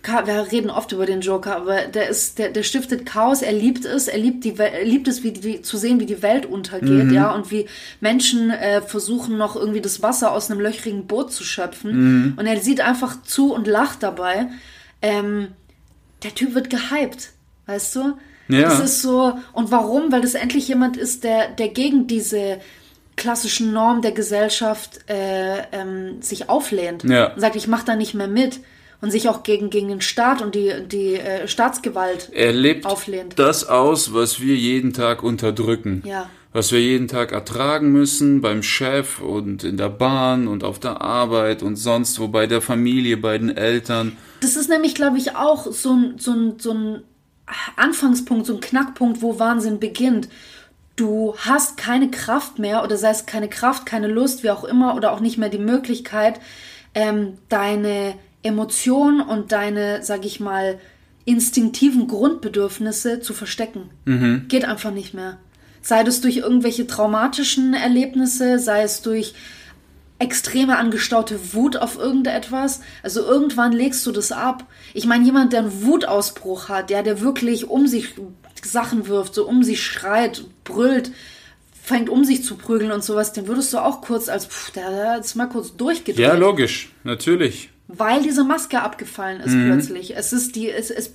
wir reden oft über den Joker, aber der ist, der, der stiftet Chaos, er liebt es, er liebt die er liebt es, wie die, zu sehen, wie die Welt untergeht, ja, und wie Menschen äh, versuchen noch irgendwie das Wasser aus einem löchrigen Boot zu schöpfen. Und er sieht einfach zu und lacht dabei. Ähm, der Typ wird gehypt, weißt du? Ja. Das ist so, und warum? Weil das endlich jemand ist, der, der gegen diese klassischen Normen der Gesellschaft äh, ähm, sich auflehnt Ja. und sagt, ich mache da nicht mehr mit und sich auch gegen, gegen den Staat und die, die äh, Staatsgewalt Er lebt auflehnt. das aus, was wir jeden Tag unterdrücken. Ja. Was wir jeden Tag ertragen müssen beim Chef und in der Bahn und auf der Arbeit und sonst wo, bei der Familie, bei den Eltern. Das ist nämlich, glaube ich, auch so ein, so, ein, so ein Anfangspunkt, so ein Knackpunkt, wo Wahnsinn beginnt. Du hast keine Kraft mehr oder sei es keine Kraft, keine Lust, wie auch immer, oder auch nicht mehr die Möglichkeit, ähm, deine Emotionen und deine, sag ich mal, instinktiven Grundbedürfnisse zu verstecken. Geht einfach nicht mehr. Sei das durch irgendwelche traumatischen Erlebnisse, sei es durch extreme angestaute Wut auf irgendetwas. Also irgendwann legst du das ab. Ich meine, jemand, der einen Wutausbruch hat, ja, der wirklich um sich Sachen wirft, so um sich schreit, brüllt, fängt um sich zu prügeln und sowas, den würdest du auch kurz als, pff, der der hat jetzt mal kurz durchgedreht. Ja, logisch, natürlich. Weil diese Maske abgefallen ist plötzlich. Es ist die, es, es,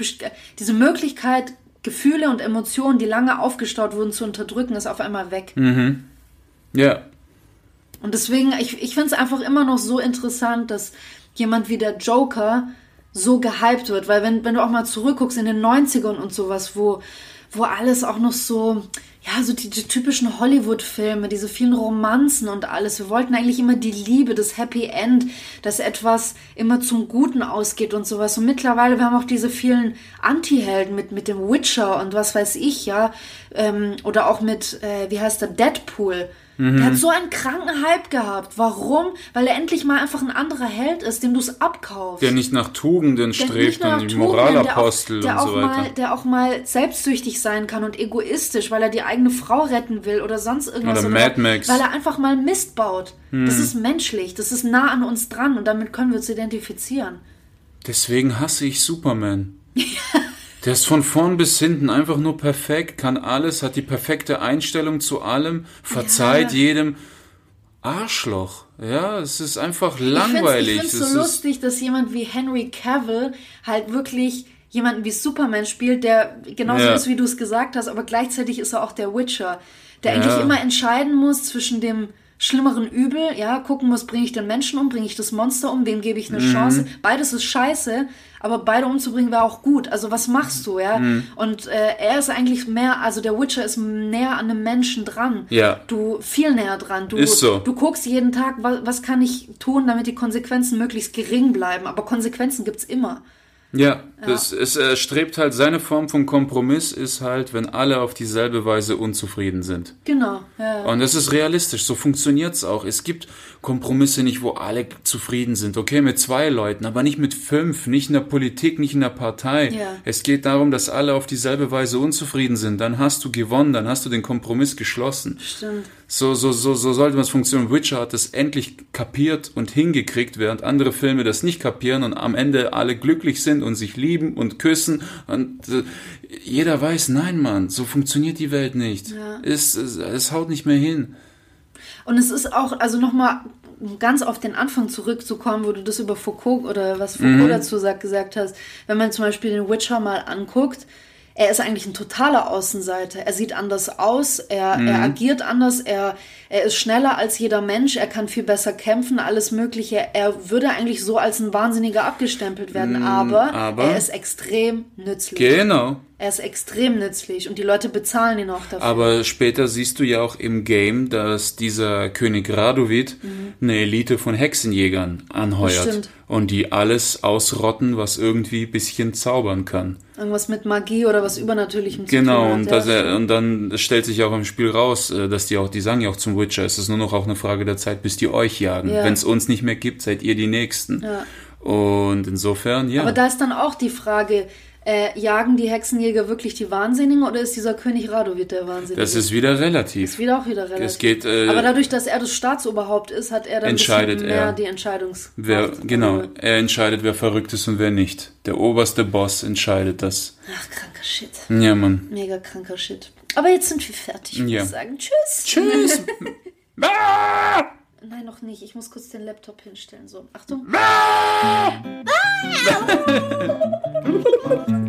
diese Möglichkeit, Gefühle und Emotionen, die lange aufgestaut wurden, zu unterdrücken, ist auf einmal weg. Ja, Und deswegen, ich, ich finde es einfach immer noch so interessant, dass jemand wie der Joker so gehypt wird. Weil wenn, wenn du auch mal zurückguckst in den 90ern und sowas, wo, wo alles auch noch so, ja, so die, die typischen Hollywood-Filme, diese vielen Romanzen und alles. Wir wollten eigentlich immer die Liebe, das Happy End, dass etwas immer zum Guten ausgeht und sowas. Und mittlerweile, wir haben auch diese vielen Anti-Helden mit, mit dem Witcher und was weiß ich, ja. Ähm, oder auch mit, äh, wie heißt der, Deadpool. Mhm. Der hat so einen kranken Hype gehabt. Warum? Weil er endlich mal einfach ein anderer Held ist, dem du es abkaufst. Der nicht nach Tugenden strebt und die Moralapostel der auch, der und so weiter. Mal, der auch mal selbstsüchtig sein kann und egoistisch, weil er die eigene Frau retten will oder sonst irgendwas. Oder, oder Mad Max. Weil er einfach mal Mist baut. Hm. Das ist menschlich, das ist nah an uns dran und damit können wir uns identifizieren. Deswegen hasse ich Superman. Der ist von vorn bis hinten einfach nur perfekt, kann alles, hat die perfekte Einstellung zu allem, verzeiht ja. jedem. Arschloch. Ja, es ist einfach langweilig. Ich finde es so lustig, dass jemand wie Henry Cavill halt wirklich jemanden wie Superman spielt, der genauso ja. ist, wie du es gesagt hast, aber gleichzeitig ist er auch der Witcher, der ja. eigentlich immer entscheiden muss zwischen dem schlimmeren Übel, ja, gucken muss, bringe ich den Menschen um, bringe ich das Monster um, wem gebe ich eine mhm. Chance. Beides ist scheiße, aber beide umzubringen wäre auch gut. Also was machst du, ja? Mhm. Und äh, er ist eigentlich mehr, also der Witcher ist näher an einem Menschen dran. Ja. Du viel näher dran. Du, ist so. du guckst jeden Tag, was, was kann ich tun, damit die Konsequenzen möglichst gering bleiben. Aber Konsequenzen gibt's immer. Ja, das, es äh, strebt halt seine Form von Kompromiss ist halt, wenn alle auf dieselbe Weise unzufrieden sind. Genau. Ja. Und das ist realistisch, so funktioniert's auch. Es gibt Kompromisse nicht, wo alle zufrieden sind. Okay, mit zwei Leuten, aber nicht mit fünf, nicht in der Politik, nicht in der Partei. Ja. Es geht darum, dass alle auf dieselbe Weise unzufrieden sind. Dann hast du gewonnen, dann hast du den Kompromiss geschlossen. Stimmt. So, so, so, so sollte man es funktionieren. Witcher hat es endlich kapiert und hingekriegt, während andere Filme das nicht kapieren und am Ende alle glücklich sind und sich lieben und küssen. Und äh, jeder weiß, nein, Mann, so funktioniert die Welt nicht. Ja. Es, es, es haut nicht mehr hin. Und es ist auch, also nochmal ganz auf den Anfang zurückzukommen, wo du das über Foucault oder was Foucault mhm. dazu sagt, gesagt hast, wenn man zum Beispiel den Witcher mal anguckt, er ist eigentlich ein totaler Außenseiter. Er sieht anders aus, er, mhm. er agiert anders, er, er ist schneller als jeder Mensch, er kann viel besser kämpfen, alles Mögliche. Er würde eigentlich so als ein Wahnsinniger abgestempelt werden, mhm, aber, aber er ist extrem nützlich. Genau. Er ist extrem nützlich und die Leute bezahlen ihn auch dafür. Aber später siehst du ja auch im Game, dass dieser König Radovid mhm. eine Elite von Hexenjägern anheuert. Und die alles ausrotten, was irgendwie bisschen zaubern kann. Irgendwas mit Magie oder was Übernatürlichem zu genau, tun Genau, und, ja. und dann stellt sich auch im Spiel raus, äh, dass die auch, die sagen ja auch zum Witcher, es ist nur noch auch eine Frage der Zeit, bis die euch jagen. Ja. Wenn es uns nicht mehr gibt, seid ihr die Nächsten. Ja. Und insofern, ja. Aber da ist dann auch die Frage, äh, jagen die Hexenjäger wirklich die Wahnsinnigen oder ist dieser König Radovid der Wahnsinnige? Das ist wieder relativ. Das ist wieder auch wieder relativ. Es geht, äh, Aber dadurch, dass er das Staatsoberhaupt ist, hat er dann entscheidet mehr er, die Entscheidungs. Wer, genau, er entscheidet, wer verrückt ist und wer nicht. Der oberste Boss entscheidet das. Ach, kranker Shit. Ja, Mann. Mega kranker Shit. Aber jetzt sind wir fertig. Ich ja. würde sagen, tschüss. Tschüss. ah! Nein, noch nicht. Ich muss kurz den Laptop hinstellen. So, Achtung. Ah! Ah!